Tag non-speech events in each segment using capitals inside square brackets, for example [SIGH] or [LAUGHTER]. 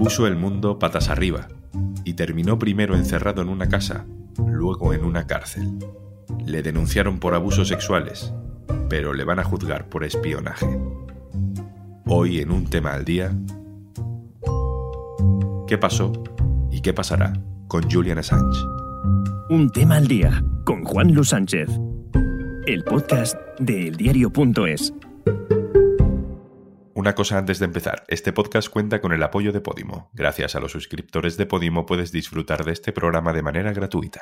Puso el mundo patas arriba y terminó primero encerrado en una casa, luego en una cárcel. Le denunciaron por abusos sexuales, pero le van a juzgar por espionaje. Hoy en un tema al día, ¿qué pasó y qué pasará con Julian Assange? Un tema al día con Juan Luis Sánchez. El podcast de eldiario.es. Una cosa antes de empezar, este podcast cuenta con el apoyo de Podimo. Gracias a los suscriptores de Podimo puedes disfrutar de este programa de manera gratuita.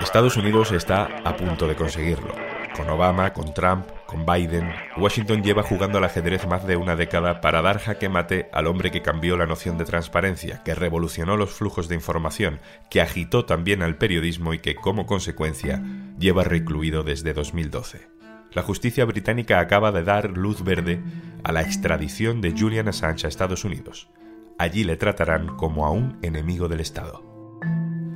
Estados Unidos está a punto de conseguirlo. Con Obama, con Trump, con Biden, Washington lleva jugando al ajedrez más de una década para dar jaque mate al hombre que cambió la noción de transparencia, que revolucionó los flujos de información, que agitó también al periodismo y que, como consecuencia, lleva recluido desde 2012. La justicia británica acaba de dar luz verde a la extradición de Julian Assange a Estados Unidos. Allí le tratarán como a un enemigo del Estado.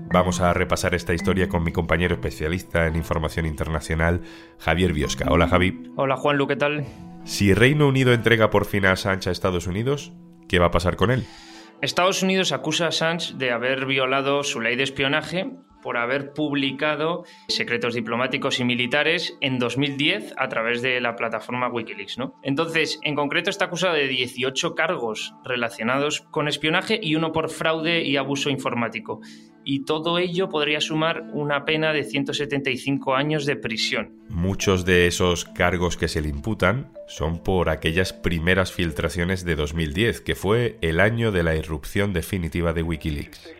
Vamos a repasar esta historia con mi compañero especialista en información internacional, Javier Biosca. Hola Javi. Hola Juan Lu, ¿qué tal? Si Reino Unido entrega por fin a Assange a Estados Unidos, ¿qué va a pasar con él? Estados Unidos acusa a Assange de haber violado su ley de espionaje por haber publicado secretos diplomáticos y militares en 2010 a través de la plataforma Wikileaks. ¿no? Entonces, en concreto está acusado de 18 cargos relacionados con espionaje y uno por fraude y abuso informático. Y todo ello podría sumar una pena de 175 años de prisión. Muchos de esos cargos que se le imputan son por aquellas primeras filtraciones de 2010, que fue el año de la irrupción definitiva de Wikileaks.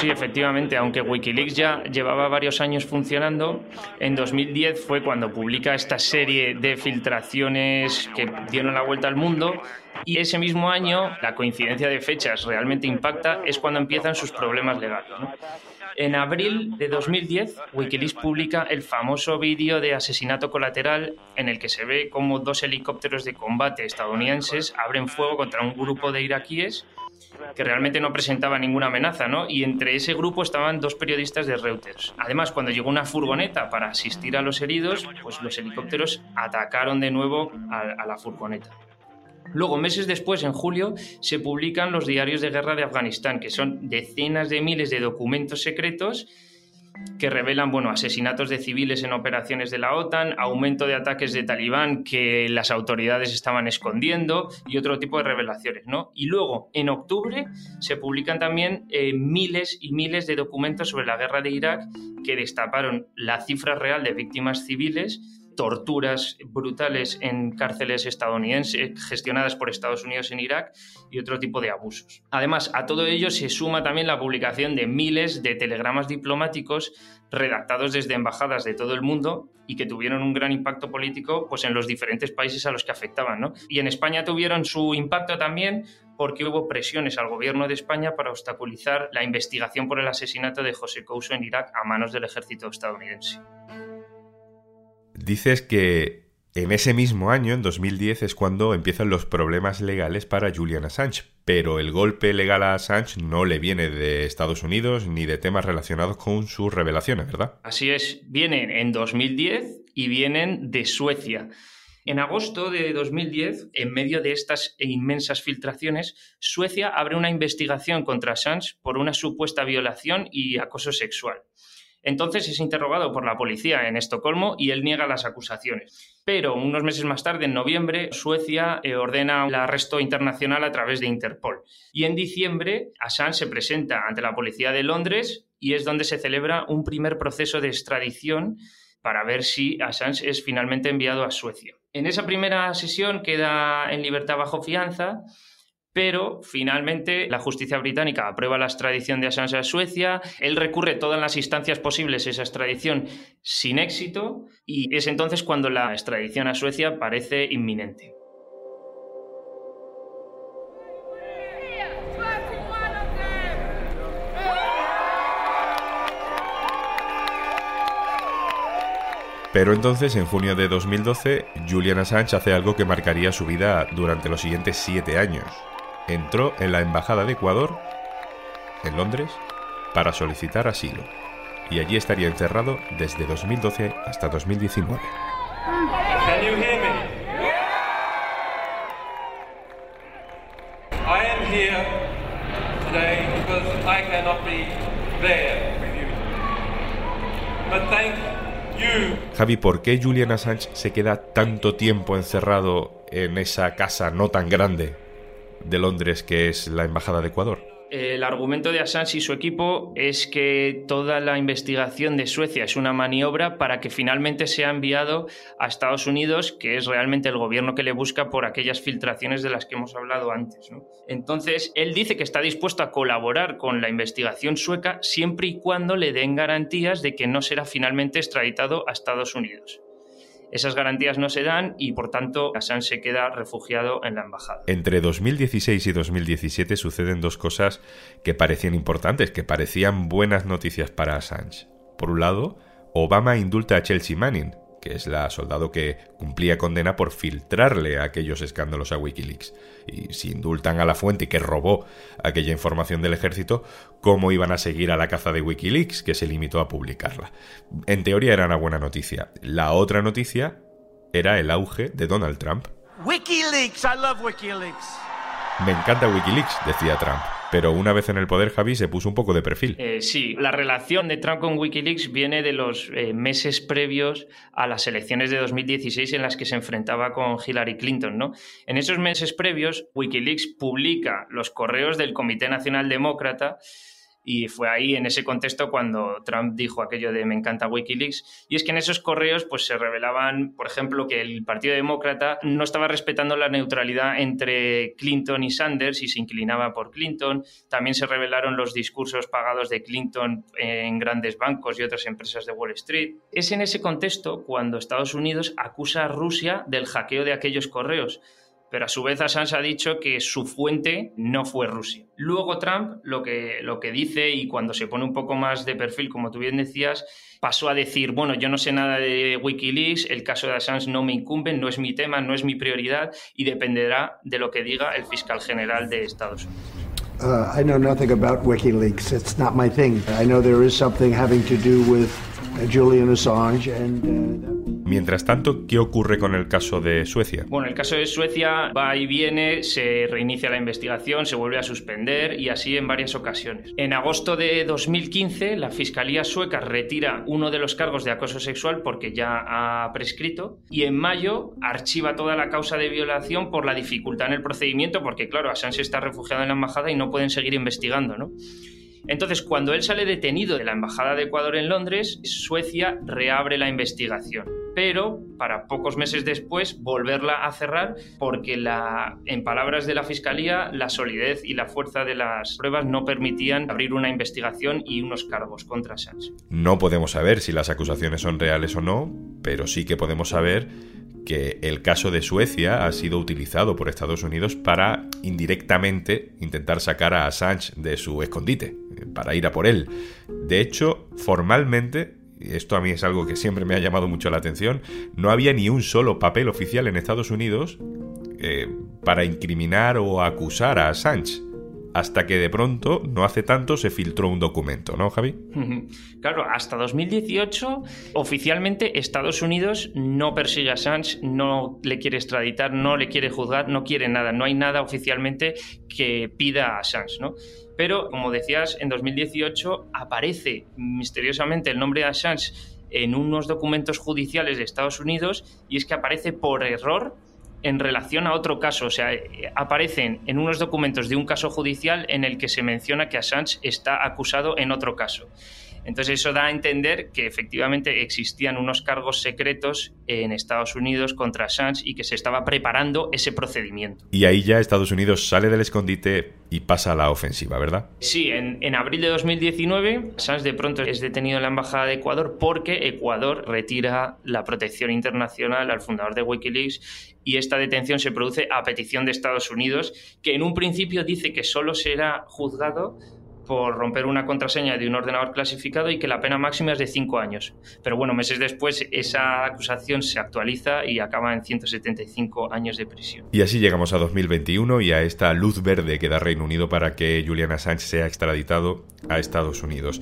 Sí, efectivamente, aunque Wikileaks ya llevaba varios años funcionando, en 2010 fue cuando publica esta serie de filtraciones que dieron la vuelta al mundo y ese mismo año, la coincidencia de fechas realmente impacta, es cuando empiezan sus problemas legales. En abril de 2010, Wikileaks publica el famoso vídeo de asesinato colateral en el que se ve cómo dos helicópteros de combate estadounidenses abren fuego contra un grupo de iraquíes que realmente no presentaba ninguna amenaza, ¿no? Y entre ese grupo estaban dos periodistas de Reuters. Además, cuando llegó una furgoneta para asistir a los heridos, pues los helicópteros atacaron de nuevo a, la furgoneta. Luego, meses después, en julio, se publican los diarios de guerra de Afganistán, que son decenas de miles de documentos secretos que revelan bueno, asesinatos de civiles en operaciones de la OTAN, aumento de ataques de talibán que las autoridades estaban escondiendo y otro tipo de revelaciones. ¿no? Y luego, en octubre, se publican también eh, miles y miles de documentos sobre la guerra de Irak que destaparon la cifra real de víctimas civiles torturas brutales en cárceles estadounidenses gestionadas por Estados Unidos en Irak y otro tipo de abusos. Además, a todo ello se suma también la publicación de miles de telegramas diplomáticos redactados desde embajadas de todo el mundo y que tuvieron un gran impacto político pues, en los diferentes países a los que afectaban. Y en España tuvieron su impacto también porque hubo presiones al gobierno de España para obstaculizar la investigación por el asesinato de José Couso en Irak a manos del ejército estadounidense. Dices que en ese mismo año, en 2010, es cuando empiezan los problemas legales para Julian Assange, pero el golpe legal a Assange no le viene de Estados Unidos ni de temas relacionados con sus revelaciones, ¿verdad? Así es, vienen en 2010 y vienen de Suecia. En agosto de 2010, en medio de estas inmensas filtraciones, Suecia abre una investigación contra Assange por una supuesta violación y acoso sexual. Entonces es interrogado por la policía en Estocolmo y él niega las acusaciones. Pero unos meses más tarde, en noviembre, Suecia eh, ordena el arresto internacional a través de Interpol. Y en diciembre, Assange se presenta ante la policía de Londres y es donde se celebra un primer proceso de extradición para ver si Assange es finalmente enviado a Suecia. En esa primera sesión queda en libertad bajo fianza pero finalmente la justicia británica aprueba la extradición de Assange a Suecia, él recurre todas las instancias posibles a esa extradición sin éxito y es entonces cuando la extradición a Suecia parece inminente. Pero entonces, en junio de 2012, Julian Assange hace algo que marcaría su vida durante los siguientes siete años entró en la Embajada de Ecuador, en Londres, para solicitar asilo, y allí estaría encerrado desde 2012 hasta 2019. Javi, ¿por qué Julian Assange se queda tanto tiempo encerrado en esa casa no tan grande de Londres que es la Embajada de Ecuador? El argumento de Assange y su equipo es que toda la investigación de Suecia es una maniobra para que finalmente sea enviado a Estados Unidos, que es realmente el gobierno que le busca por aquellas filtraciones de las que hemos hablado antes. Entonces, él dice que está dispuesto a colaborar con la investigación sueca siempre y cuando le den garantías de que no será finalmente extraditado a Estados Unidos. Esas garantías no se dan y, por tanto, Assange se queda refugiado en la embajada. Entre 2016 y 2017 suceden dos cosas que parecían importantes, que parecían buenas noticias para Assange. Por un lado, Obama indulta a Chelsea Manning, que es la soldado que cumplía condena por filtrarle aquellos escándalos a Wikileaks. Y si indultan a la fuente que robó aquella información del ejército, ¿cómo iban a seguir a la caza de Wikileaks, que se limitó a publicarla? En teoría era una buena noticia. La otra noticia era el auge de Donald Trump. Wikileaks, I love Wikileaks. Me encanta Wikileaks, decía Trump. Pero una vez en el poder, Javi se puso un poco de perfil. Eh, sí, la relación de Trump con Wikileaks viene de los eh, meses previos a las elecciones de 2016 en las que se enfrentaba con Hillary Clinton. ¿no? En esos meses previos, Wikileaks publica los correos del Comité Nacional Demócrata y fue ahí, en ese contexto, cuando Trump dijo aquello de me encanta Wikileaks. Y es que en esos correos pues, se revelaban, por ejemplo, que el Partido Demócrata no estaba respetando la neutralidad entre Clinton y Sanders y se inclinaba por Clinton. También se revelaron los discursos pagados de Clinton en grandes bancos y otras empresas de Wall Street. Es en ese contexto cuando Estados Unidos acusa a Rusia del hackeo de aquellos correos pero a su vez Assange ha dicho que su fuente no fue Rusia. Luego Trump lo que, lo que dice, y cuando se pone un poco más de perfil, como tú bien decías, pasó a decir, bueno, yo no sé nada de Wikileaks, el caso de Assange no me incumbe, no es mi tema, no es mi prioridad, y dependerá de lo que diga el fiscal general de Estados Unidos. Uh, I know nothing about WikiLeaks. It's not my thing. I know there is something having to do with Julian Assange and uh, Mientras tanto, ¿qué ocurre con el caso de Suecia? Bueno, el caso de Suecia va y viene, se reinicia la investigación, se vuelve a suspender y así en varias ocasiones. En agosto de 2015, la Fiscalía sueca retira uno de los cargos de acoso sexual porque ya ha prescrito y en mayo archiva toda la causa de violación por la dificultad en el procedimiento porque, claro, Assange está refugiado en la embajada y no pueden seguir investigando, ¿no? Entonces, cuando él sale detenido de la Embajada de Ecuador en Londres, Suecia reabre la investigación pero para pocos meses después volverla a cerrar porque la, en palabras de la Fiscalía la solidez y la fuerza de las pruebas no permitían abrir una investigación y unos cargos contra Assange. No podemos saber si las acusaciones son reales o no, pero sí que podemos saber que el caso de Suecia ha sido utilizado por Estados Unidos para indirectamente intentar sacar a Assange de su escondite, para ir a por él. De hecho, formalmente, esto a mí es algo que siempre me ha llamado mucho la atención, no había ni un solo papel oficial en Estados Unidos eh, para incriminar o acusar a Assange hasta que de pronto, no hace tanto, se filtró un documento, ¿no, Javi? [LAUGHS] Claro, hasta 2018, oficialmente Estados Unidos no persigue a Assange, no le quiere extraditar, no le quiere juzgar, no quiere nada, no hay nada oficialmente que pida a Assange, ¿no? Pero, como decías, en 2018 aparece misteriosamente el nombre de Assange en unos documentos judiciales de Estados Unidos y es que aparece por error en relación a otro caso. O sea, eh, aparecen en unos documentos de un caso judicial en el que se menciona que Assange está acusado en otro caso. Entonces eso da a entender que efectivamente existían unos cargos secretos en Estados Unidos contra Assange y que se estaba preparando ese procedimiento. Y ahí ya Estados Unidos sale del escondite y pasa a la ofensiva, ¿verdad? Sí, en, en abril de 2019 Assange de pronto es detenido en la Embajada de Ecuador porque Ecuador retira la protección internacional al fundador de Wikileaks y esta detención se produce a petición de Estados Unidos, que en un principio dice que solo será juzgado por romper una contraseña de un ordenador clasificado y que la pena máxima es de cinco años. Pero bueno, meses después esa acusación se actualiza y acaba en 175 años de prisión. Y así llegamos a 2021 y a esta luz verde que da Reino Unido para que Julian Assange sea extraditado a Estados Unidos.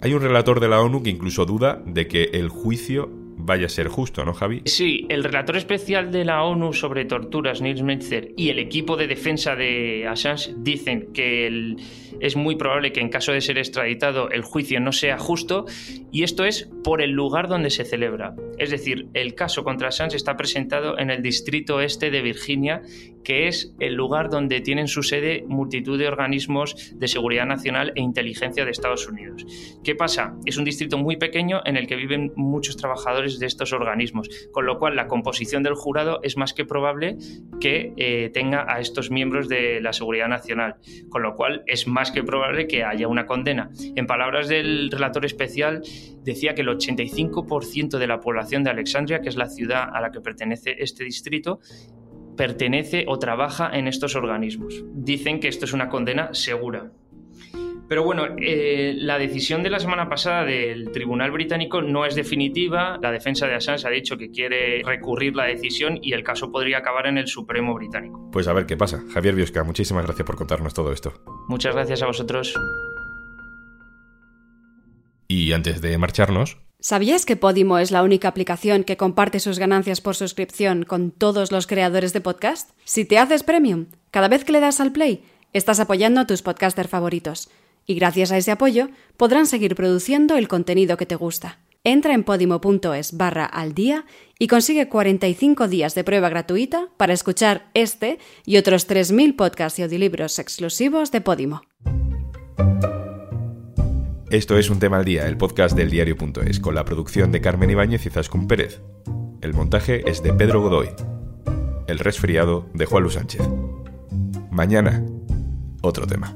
Hay un relator de la ONU que incluso duda de que el juicio vaya a ser justo, ¿no, Javi? Sí, el relator especial de la ONU sobre torturas, Nils Metzer, y el equipo de defensa de Assange dicen que es muy probable que en caso de ser extraditado el juicio no sea justo, y esto es por el lugar donde se celebra. Es decir, el caso contra Assange está presentado en el distrito este de Virginia que es el lugar donde tienen su sede multitud de organismos de seguridad nacional e inteligencia de Estados Unidos. ¿Qué pasa? Es un distrito muy pequeño en el que viven muchos trabajadores de estos organismos, con lo cual la composición del jurado es más que probable que eh, tenga a estos miembros de la seguridad nacional, con lo cual es más que probable que haya una condena. En palabras del relator especial, decía que el 85% de la población de Alexandria, que es la ciudad a la que pertenece este distrito, pertenece o trabaja en estos organismos. Dicen que esto es una condena segura. Pero bueno, eh, la decisión de la semana pasada del Tribunal Británico no es definitiva. La defensa de Assange ha dicho que quiere recurrir la decisión y el caso podría acabar en el Supremo Británico. Pues a ver qué pasa. Javier Biosca, muchísimas gracias por contarnos todo esto. Muchas gracias a vosotros. Y antes de marcharnos, ¿Sabías que Podimo es la única aplicación que comparte sus ganancias por suscripción con todos los creadores de podcast? Si te haces premium, cada vez que le das al play, estás apoyando a tus podcasters favoritos. Y gracias a ese apoyo, podrán seguir produciendo el contenido que te gusta. Entra en podimo.es barra al día y consigue 45 días de prueba gratuita para escuchar este y otros 3.000 podcasts y audiolibros exclusivos de Podimo. Esto es Un Tema al Día, el podcast del diario.es, con la producción de Carmen Ibáñez y Zascún Pérez. El montaje es de Pedro Godoy. El resfriado de Juan Luis Sánchez. Mañana, otro tema.